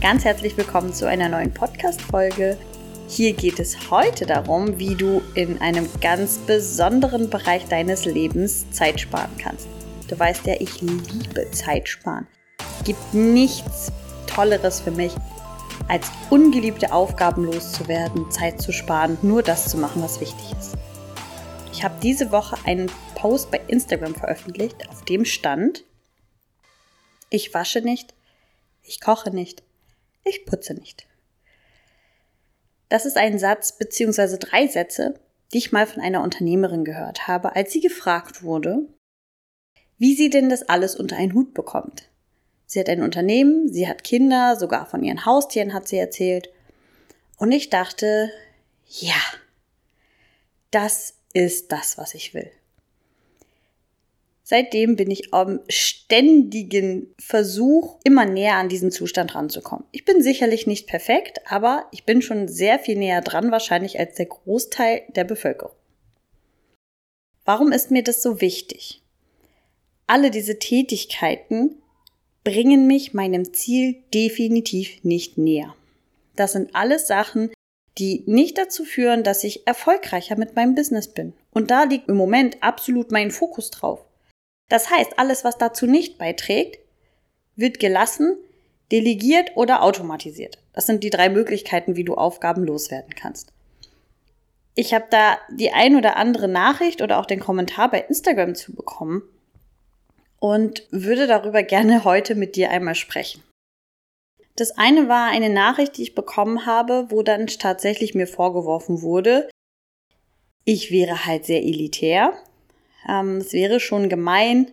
Ganz herzlich willkommen zu einer neuen Podcast-Folge. Hier geht es heute darum, wie du in einem ganz besonderen Bereich deines Lebens Zeit sparen kannst. Du weißt ja, ich liebe Zeit sparen. Es gibt nichts Tolleres für mich, als ungeliebte Aufgaben loszuwerden, Zeit zu sparen, nur das zu machen, was wichtig ist. Ich habe diese Woche einen Post bei Instagram veröffentlicht, auf dem stand, ich wasche nicht, ich koche nicht, ich putze nicht. Das ist ein Satz bzw. drei Sätze, die ich mal von einer Unternehmerin gehört habe, als sie gefragt wurde, wie sie denn das alles unter einen Hut bekommt. Sie hat ein Unternehmen, sie hat Kinder, sogar von ihren Haustieren hat sie erzählt. Und ich dachte, ja, das ist das, was ich will. Seitdem bin ich am ständigen Versuch, immer näher an diesen Zustand ranzukommen. Ich bin sicherlich nicht perfekt, aber ich bin schon sehr viel näher dran wahrscheinlich als der Großteil der Bevölkerung. Warum ist mir das so wichtig? Alle diese Tätigkeiten bringen mich meinem Ziel definitiv nicht näher. Das sind alles Sachen, die nicht dazu führen, dass ich erfolgreicher mit meinem Business bin. Und da liegt im Moment absolut mein Fokus drauf. Das heißt, alles, was dazu nicht beiträgt, wird gelassen, delegiert oder automatisiert. Das sind die drei Möglichkeiten, wie du Aufgaben loswerden kannst. Ich habe da die ein oder andere Nachricht oder auch den Kommentar bei Instagram zu bekommen und würde darüber gerne heute mit dir einmal sprechen. Das eine war eine Nachricht, die ich bekommen habe, wo dann tatsächlich mir vorgeworfen wurde, ich wäre halt sehr elitär ähm, es wäre schon gemein,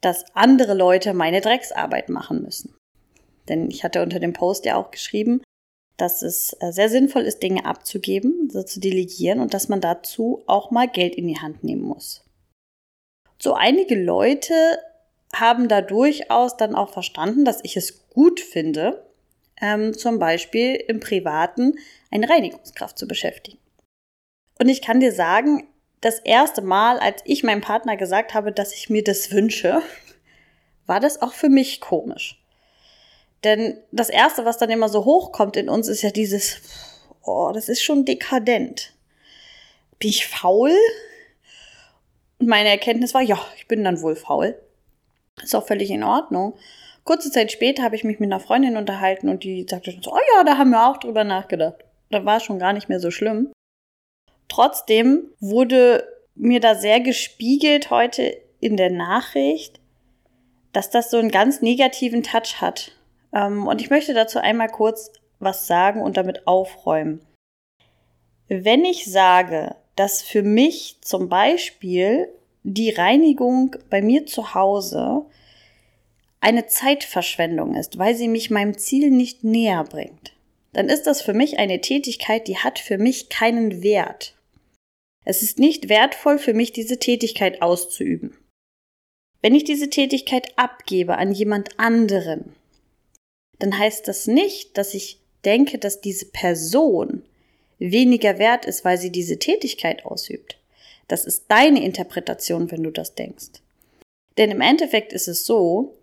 dass andere Leute meine Drecksarbeit machen müssen. Denn ich hatte unter dem Post ja auch geschrieben, dass es äh, sehr sinnvoll ist, Dinge abzugeben, so zu delegieren und dass man dazu auch mal Geld in die Hand nehmen muss. So einige Leute haben da durchaus dann auch verstanden, dass ich es gut finde, ähm, zum Beispiel im Privaten eine Reinigungskraft zu beschäftigen. Und ich kann dir sagen, das erste Mal, als ich meinem Partner gesagt habe, dass ich mir das wünsche, war das auch für mich komisch. Denn das erste, was dann immer so hochkommt in uns, ist ja dieses, oh, das ist schon dekadent. Bin ich faul? Und meine Erkenntnis war, ja, ich bin dann wohl faul. Ist auch völlig in Ordnung. Kurze Zeit später habe ich mich mit einer Freundin unterhalten und die sagte schon so, oh ja, da haben wir auch drüber nachgedacht. Da war es schon gar nicht mehr so schlimm. Trotzdem wurde mir da sehr gespiegelt heute in der Nachricht, dass das so einen ganz negativen Touch hat. Ähm, und ich möchte dazu einmal kurz was sagen und damit aufräumen. Wenn ich sage, dass für mich zum Beispiel die Reinigung bei mir zu Hause eine Zeitverschwendung ist, weil sie mich meinem Ziel nicht näher bringt, dann ist das für mich eine Tätigkeit, die hat für mich keinen Wert. Es ist nicht wertvoll für mich, diese Tätigkeit auszuüben. Wenn ich diese Tätigkeit abgebe an jemand anderen, dann heißt das nicht, dass ich denke, dass diese Person weniger wert ist, weil sie diese Tätigkeit ausübt. Das ist deine Interpretation, wenn du das denkst. Denn im Endeffekt ist es so,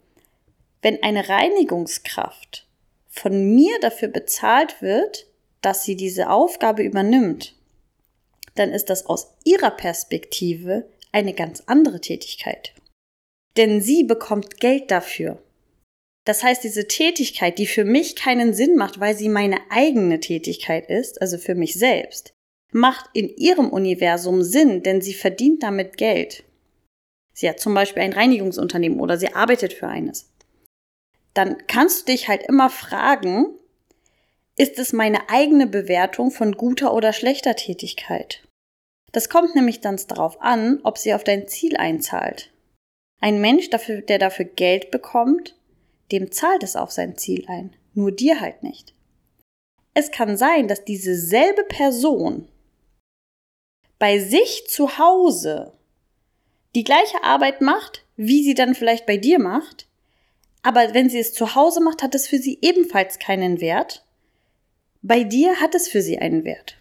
wenn eine Reinigungskraft von mir dafür bezahlt wird, dass sie diese Aufgabe übernimmt, dann ist das aus ihrer Perspektive eine ganz andere Tätigkeit. Denn sie bekommt Geld dafür. Das heißt, diese Tätigkeit, die für mich keinen Sinn macht, weil sie meine eigene Tätigkeit ist, also für mich selbst, macht in ihrem Universum Sinn, denn sie verdient damit Geld. Sie hat zum Beispiel ein Reinigungsunternehmen oder sie arbeitet für eines. Dann kannst du dich halt immer fragen, ist es meine eigene Bewertung von guter oder schlechter Tätigkeit? Das kommt nämlich dann darauf an, ob sie auf dein Ziel einzahlt. Ein Mensch, der dafür Geld bekommt, dem zahlt es auf sein Ziel ein, nur dir halt nicht. Es kann sein, dass diese selbe Person bei sich zu Hause die gleiche Arbeit macht, wie sie dann vielleicht bei dir macht, aber wenn sie es zu Hause macht, hat es für sie ebenfalls keinen Wert. Bei dir hat es für sie einen Wert.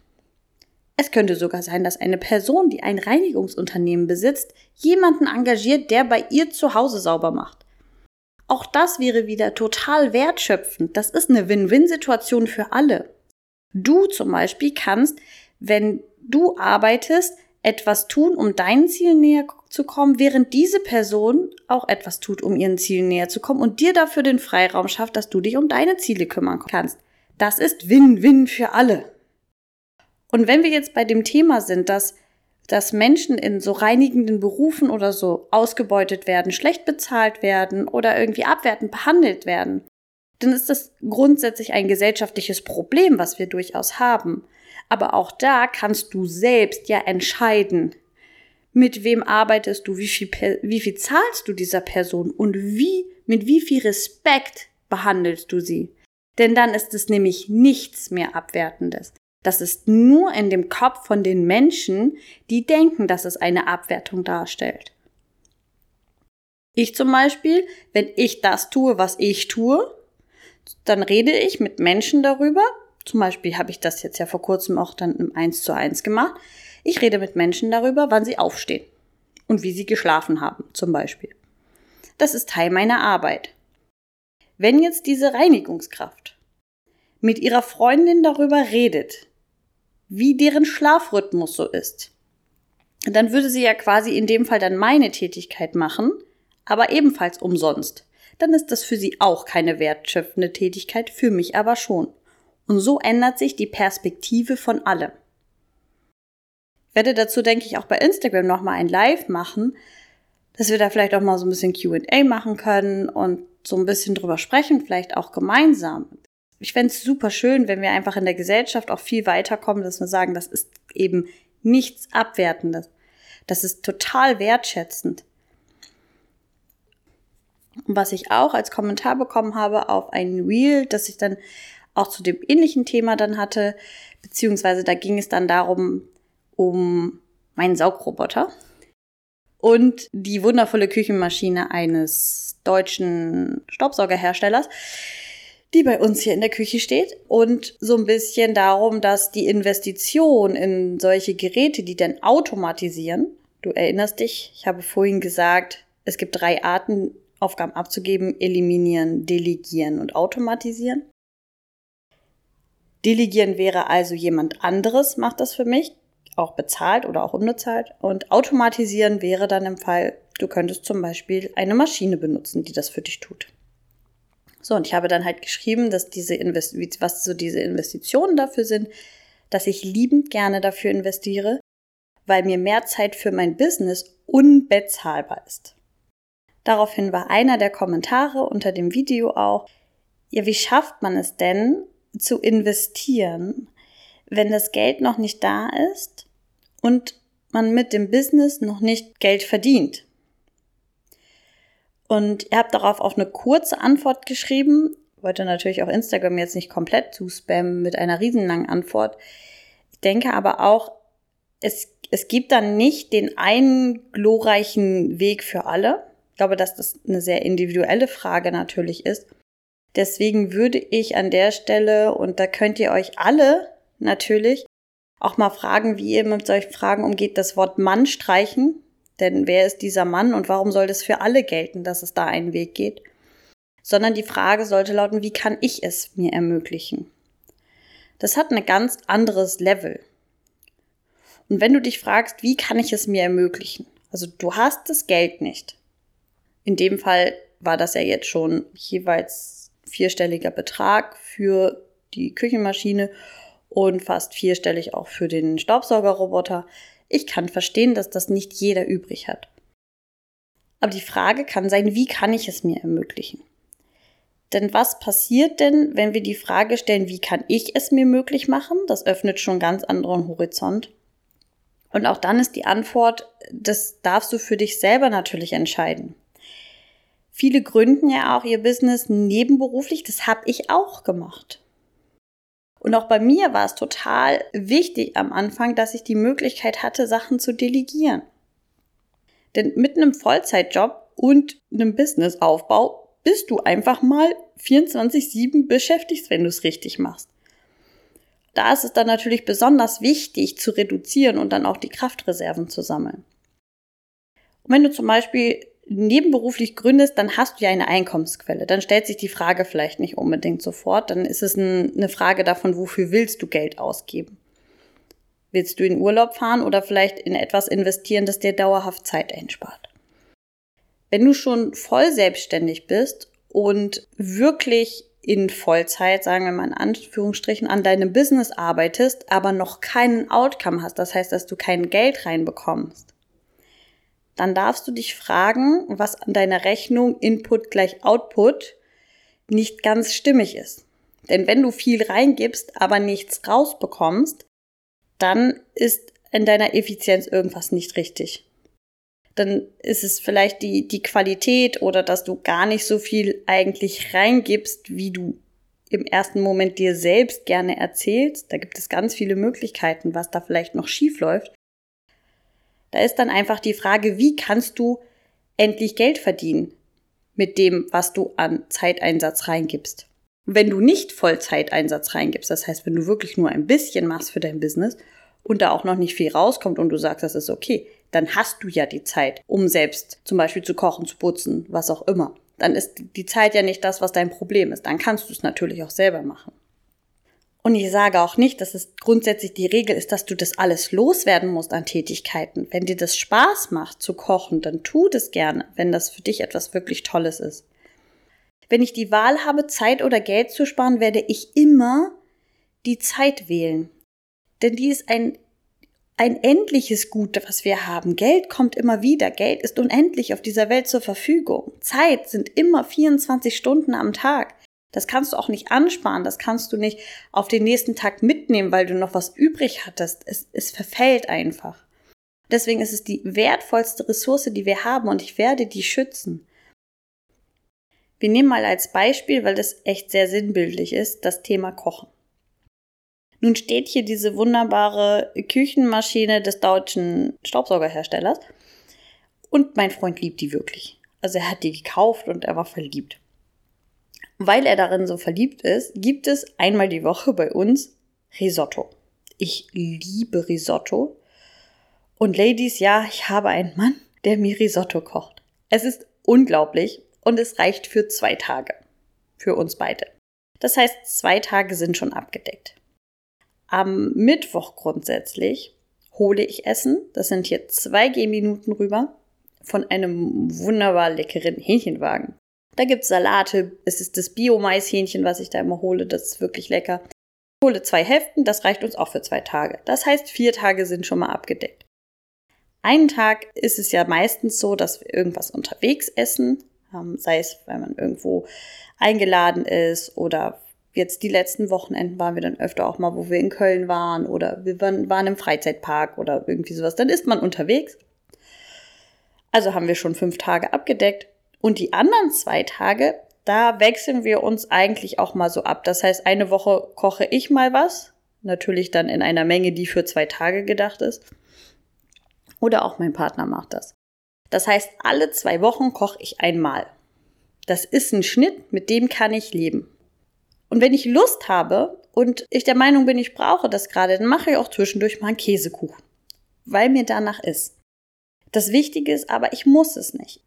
Es könnte sogar sein, dass eine Person, die ein Reinigungsunternehmen besitzt, jemanden engagiert, der bei ihr zu Hause sauber macht. Auch das wäre wieder total wertschöpfend. Das ist eine Win-Win-Situation für alle. Du zum Beispiel kannst, wenn du arbeitest, etwas tun, um deinen Ziel näher zu kommen, während diese Person auch etwas tut, um ihren Zielen näher zu kommen und dir dafür den Freiraum schafft, dass du dich um deine Ziele kümmern kannst. Das ist Win-Win für alle. Und wenn wir jetzt bei dem Thema sind, dass, dass Menschen in so reinigenden Berufen oder so ausgebeutet werden, schlecht bezahlt werden oder irgendwie abwertend behandelt werden, dann ist das grundsätzlich ein gesellschaftliches Problem, was wir durchaus haben. Aber auch da kannst du selbst ja entscheiden, mit wem arbeitest du, wie viel, wie viel zahlst du dieser Person und wie, mit wie viel Respekt behandelst du sie. Denn dann ist es nämlich nichts mehr Abwertendes. Das ist nur in dem Kopf von den Menschen, die denken, dass es eine Abwertung darstellt. Ich zum Beispiel, wenn ich das tue, was ich tue, dann rede ich mit Menschen darüber. Zum Beispiel habe ich das jetzt ja vor kurzem auch dann im 1 zu 1 gemacht. Ich rede mit Menschen darüber, wann sie aufstehen und wie sie geschlafen haben, zum Beispiel. Das ist Teil meiner Arbeit. Wenn jetzt diese Reinigungskraft mit ihrer Freundin darüber redet, wie deren Schlafrhythmus so ist, dann würde sie ja quasi in dem Fall dann meine Tätigkeit machen, aber ebenfalls umsonst dann ist das für sie auch keine wertschöpfende Tätigkeit, für mich aber schon. Und so ändert sich die Perspektive von allem. Ich werde dazu, denke ich, auch bei Instagram nochmal ein Live machen, dass wir da vielleicht auch mal so ein bisschen QA machen können und so ein bisschen drüber sprechen, vielleicht auch gemeinsam. Ich fände es super schön, wenn wir einfach in der Gesellschaft auch viel weiterkommen, dass wir sagen, das ist eben nichts Abwertendes. Das ist total wertschätzend. Was ich auch als Kommentar bekommen habe auf ein Reel, das ich dann auch zu dem ähnlichen Thema dann hatte, beziehungsweise da ging es dann darum, um meinen Saugroboter und die wundervolle Küchenmaschine eines deutschen Staubsaugerherstellers, die bei uns hier in der Küche steht und so ein bisschen darum, dass die Investition in solche Geräte, die dann automatisieren, du erinnerst dich, ich habe vorhin gesagt, es gibt drei Arten, Aufgaben abzugeben, eliminieren, delegieren und automatisieren. Delegieren wäre also jemand anderes macht das für mich, auch bezahlt oder auch unbezahlt. Und automatisieren wäre dann im Fall, du könntest zum Beispiel eine Maschine benutzen, die das für dich tut. So, und ich habe dann halt geschrieben, dass diese Invest was so diese Investitionen dafür sind, dass ich liebend gerne dafür investiere, weil mir mehr Zeit für mein Business unbezahlbar ist. Daraufhin war einer der Kommentare unter dem Video auch, ja, wie schafft man es denn zu investieren, wenn das Geld noch nicht da ist und man mit dem Business noch nicht Geld verdient? Und ihr habt darauf auch eine kurze Antwort geschrieben. wollte natürlich auch Instagram jetzt nicht komplett zuspammen mit einer riesenlangen Antwort. Ich denke aber auch, es, es gibt dann nicht den einen glorreichen Weg für alle. Ich glaube, dass das eine sehr individuelle Frage natürlich ist. Deswegen würde ich an der Stelle, und da könnt ihr euch alle natürlich auch mal fragen, wie ihr mit solchen Fragen umgeht, das Wort Mann streichen. Denn wer ist dieser Mann und warum soll das für alle gelten, dass es da einen Weg geht? Sondern die Frage sollte lauten, wie kann ich es mir ermöglichen? Das hat ein ganz anderes Level. Und wenn du dich fragst, wie kann ich es mir ermöglichen? Also du hast das Geld nicht. In dem Fall war das ja jetzt schon jeweils vierstelliger Betrag für die Küchenmaschine und fast vierstellig auch für den Staubsaugerroboter. Ich kann verstehen, dass das nicht jeder übrig hat. Aber die Frage kann sein, wie kann ich es mir ermöglichen? Denn was passiert denn, wenn wir die Frage stellen, wie kann ich es mir möglich machen? Das öffnet schon ganz anderen Horizont. Und auch dann ist die Antwort, das darfst du für dich selber natürlich entscheiden. Viele gründen ja auch ihr Business nebenberuflich. Das habe ich auch gemacht. Und auch bei mir war es total wichtig am Anfang, dass ich die Möglichkeit hatte, Sachen zu delegieren. Denn mit einem Vollzeitjob und einem Businessaufbau bist du einfach mal 24-7 beschäftigt, wenn du es richtig machst. Da ist es dann natürlich besonders wichtig zu reduzieren und dann auch die Kraftreserven zu sammeln. Und wenn du zum Beispiel nebenberuflich gründest, dann hast du ja eine Einkommensquelle. Dann stellt sich die Frage vielleicht nicht unbedingt sofort. Dann ist es ein, eine Frage davon, wofür willst du Geld ausgeben? Willst du in Urlaub fahren oder vielleicht in etwas investieren, das dir dauerhaft Zeit einspart? Wenn du schon voll selbstständig bist und wirklich in Vollzeit, sagen wir mal in Anführungsstrichen, an deinem Business arbeitest, aber noch keinen Outcome hast, das heißt, dass du kein Geld reinbekommst, dann darfst du dich fragen, was an deiner Rechnung Input gleich Output nicht ganz stimmig ist. Denn wenn du viel reingibst, aber nichts rausbekommst, dann ist in deiner Effizienz irgendwas nicht richtig. Dann ist es vielleicht die, die Qualität oder dass du gar nicht so viel eigentlich reingibst, wie du im ersten Moment dir selbst gerne erzählst. Da gibt es ganz viele Möglichkeiten, was da vielleicht noch schief läuft. Da ist dann einfach die Frage, wie kannst du endlich Geld verdienen mit dem, was du an Zeiteinsatz reingibst. wenn du nicht Vollzeiteinsatz reingibst, das heißt, wenn du wirklich nur ein bisschen machst für dein Business und da auch noch nicht viel rauskommt und du sagst, das ist okay, dann hast du ja die Zeit, um selbst zum Beispiel zu kochen, zu putzen, was auch immer. Dann ist die Zeit ja nicht das, was dein Problem ist. Dann kannst du es natürlich auch selber machen. Und ich sage auch nicht, dass es grundsätzlich die Regel ist, dass du das alles loswerden musst an Tätigkeiten. Wenn dir das Spaß macht zu kochen, dann tu das gerne, wenn das für dich etwas wirklich Tolles ist. Wenn ich die Wahl habe, Zeit oder Geld zu sparen, werde ich immer die Zeit wählen. Denn die ist ein, ein endliches Gut, was wir haben. Geld kommt immer wieder. Geld ist unendlich auf dieser Welt zur Verfügung. Zeit sind immer 24 Stunden am Tag. Das kannst du auch nicht ansparen, das kannst du nicht auf den nächsten Tag mitnehmen, weil du noch was übrig hattest. Es, es verfällt einfach. Deswegen ist es die wertvollste Ressource, die wir haben und ich werde die schützen. Wir nehmen mal als Beispiel, weil das echt sehr sinnbildlich ist, das Thema Kochen. Nun steht hier diese wunderbare Küchenmaschine des deutschen Staubsaugerherstellers und mein Freund liebt die wirklich. Also er hat die gekauft und er war verliebt weil er darin so verliebt ist, gibt es einmal die Woche bei uns Risotto. Ich liebe Risotto. Und Ladies, ja, ich habe einen Mann, der mir Risotto kocht. Es ist unglaublich und es reicht für zwei Tage. Für uns beide. Das heißt, zwei Tage sind schon abgedeckt. Am Mittwoch grundsätzlich hole ich Essen. Das sind hier zwei Gehminuten rüber von einem wunderbar leckeren Hähnchenwagen. Da gibt's Salate. Es ist das Bio-Maishähnchen, was ich da immer hole. Das ist wirklich lecker. Ich hole zwei Heften, das reicht uns auch für zwei Tage. Das heißt, vier Tage sind schon mal abgedeckt. Einen Tag ist es ja meistens so, dass wir irgendwas unterwegs essen, ähm, sei es, weil man irgendwo eingeladen ist oder jetzt die letzten Wochenenden waren wir dann öfter auch mal, wo wir in Köln waren oder wir waren, waren im Freizeitpark oder irgendwie sowas. Dann ist man unterwegs. Also haben wir schon fünf Tage abgedeckt. Und die anderen zwei Tage, da wechseln wir uns eigentlich auch mal so ab. Das heißt, eine Woche koche ich mal was. Natürlich dann in einer Menge, die für zwei Tage gedacht ist. Oder auch mein Partner macht das. Das heißt, alle zwei Wochen koche ich einmal. Das ist ein Schnitt, mit dem kann ich leben. Und wenn ich Lust habe und ich der Meinung bin, ich brauche das gerade, dann mache ich auch zwischendurch mal einen Käsekuchen. Weil mir danach ist. Das Wichtige ist aber, ich muss es nicht.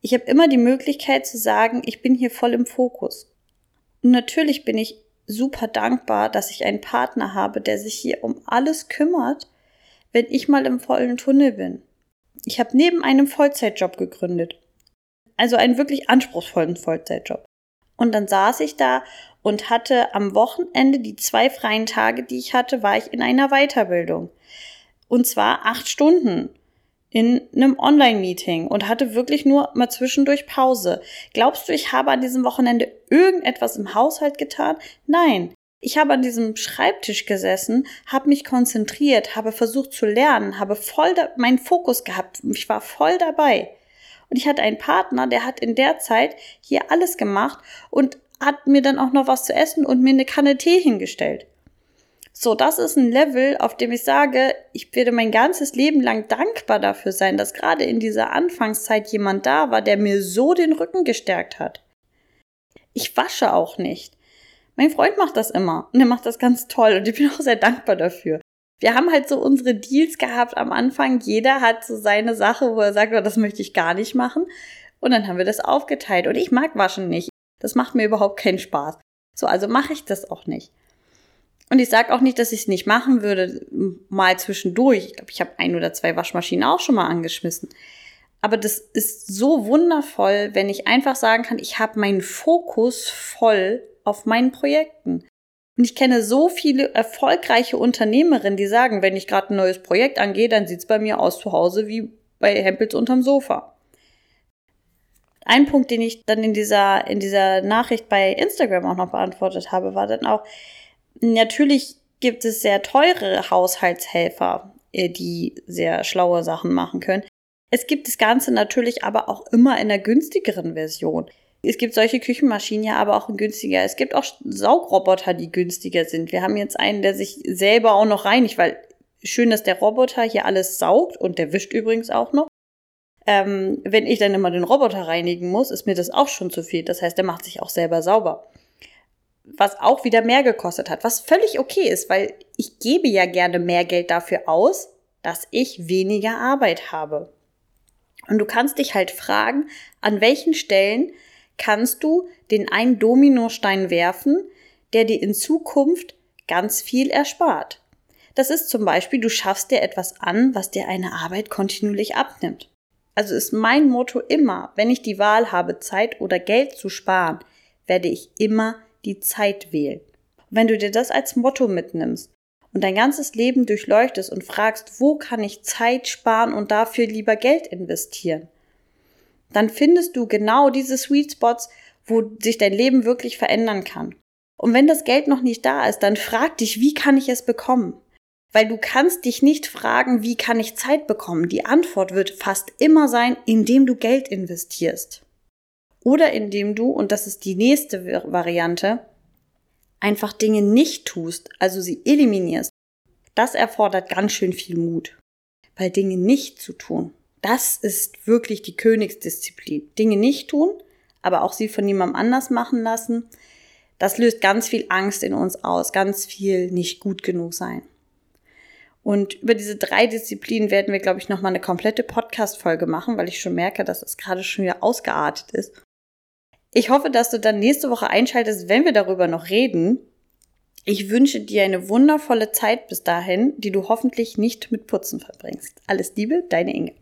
Ich habe immer die Möglichkeit zu sagen, ich bin hier voll im Fokus. Und natürlich bin ich super dankbar, dass ich einen Partner habe, der sich hier um alles kümmert, wenn ich mal im vollen Tunnel bin. Ich habe neben einem Vollzeitjob gegründet. Also einen wirklich anspruchsvollen Vollzeitjob. Und dann saß ich da und hatte am Wochenende die zwei freien Tage, die ich hatte, war ich in einer Weiterbildung. Und zwar acht Stunden in einem Online-Meeting und hatte wirklich nur mal zwischendurch Pause. Glaubst du, ich habe an diesem Wochenende irgendetwas im Haushalt getan? Nein. Ich habe an diesem Schreibtisch gesessen, habe mich konzentriert, habe versucht zu lernen, habe voll meinen Fokus gehabt. Ich war voll dabei. Und ich hatte einen Partner, der hat in der Zeit hier alles gemacht und hat mir dann auch noch was zu essen und mir eine Kanne Tee hingestellt. So, das ist ein Level, auf dem ich sage, ich werde mein ganzes Leben lang dankbar dafür sein, dass gerade in dieser Anfangszeit jemand da war, der mir so den Rücken gestärkt hat. Ich wasche auch nicht. Mein Freund macht das immer und er macht das ganz toll und ich bin auch sehr dankbar dafür. Wir haben halt so unsere Deals gehabt am Anfang. Jeder hat so seine Sache, wo er sagt, oh, das möchte ich gar nicht machen. Und dann haben wir das aufgeteilt. Und ich mag Waschen nicht. Das macht mir überhaupt keinen Spaß. So, also mache ich das auch nicht. Und ich sage auch nicht, dass ich es nicht machen würde, mal zwischendurch. Ich glaube, ich habe ein oder zwei Waschmaschinen auch schon mal angeschmissen. Aber das ist so wundervoll, wenn ich einfach sagen kann, ich habe meinen Fokus voll auf meinen Projekten. Und ich kenne so viele erfolgreiche Unternehmerinnen, die sagen, wenn ich gerade ein neues Projekt angehe, dann sieht's bei mir aus zu Hause wie bei Hempels unterm Sofa. Ein Punkt, den ich dann in dieser, in dieser Nachricht bei Instagram auch noch beantwortet habe, war dann auch, natürlich gibt es sehr teure Haushaltshelfer, äh, die sehr schlaue Sachen machen können. Es gibt das Ganze natürlich aber auch immer in der günstigeren Version. Es gibt solche Küchenmaschinen ja aber auch in günstiger. Es gibt auch Saugroboter, die günstiger sind. Wir haben jetzt einen, der sich selber auch noch reinigt, weil schön, dass der Roboter hier alles saugt und der wischt übrigens auch noch. Ähm, wenn ich dann immer den Roboter reinigen muss, ist mir das auch schon zu viel. Das heißt, der macht sich auch selber sauber. Was auch wieder mehr gekostet hat, was völlig okay ist, weil ich gebe ja gerne mehr Geld dafür aus, dass ich weniger Arbeit habe. Und du kannst dich halt fragen, an welchen Stellen kannst du den einen Dominostein werfen, der dir in Zukunft ganz viel erspart. Das ist zum Beispiel, du schaffst dir etwas an, was dir eine Arbeit kontinuierlich abnimmt. Also ist mein Motto immer, wenn ich die Wahl habe, Zeit oder Geld zu sparen, werde ich immer die Zeit wählen. wenn du dir das als Motto mitnimmst und dein ganzes Leben durchleuchtest und fragst, wo kann ich Zeit sparen und dafür lieber Geld investieren, dann findest du genau diese Sweet Spots, wo sich dein Leben wirklich verändern kann. Und wenn das Geld noch nicht da ist, dann frag dich, wie kann ich es bekommen? Weil du kannst dich nicht fragen, wie kann ich Zeit bekommen? Die Antwort wird fast immer sein, indem du Geld investierst. Oder indem du, und das ist die nächste Variante, einfach Dinge nicht tust, also sie eliminierst, das erfordert ganz schön viel Mut. Weil Dinge nicht zu tun, das ist wirklich die Königsdisziplin. Dinge nicht tun, aber auch sie von niemandem anders machen lassen, das löst ganz viel Angst in uns aus, ganz viel nicht gut genug sein. Und über diese drei Disziplinen werden wir, glaube ich, nochmal eine komplette Podcast-Folge machen, weil ich schon merke, dass es gerade schon wieder ausgeartet ist. Ich hoffe, dass du dann nächste Woche einschaltest, wenn wir darüber noch reden. Ich wünsche dir eine wundervolle Zeit bis dahin, die du hoffentlich nicht mit Putzen verbringst. Alles Liebe, deine Inge.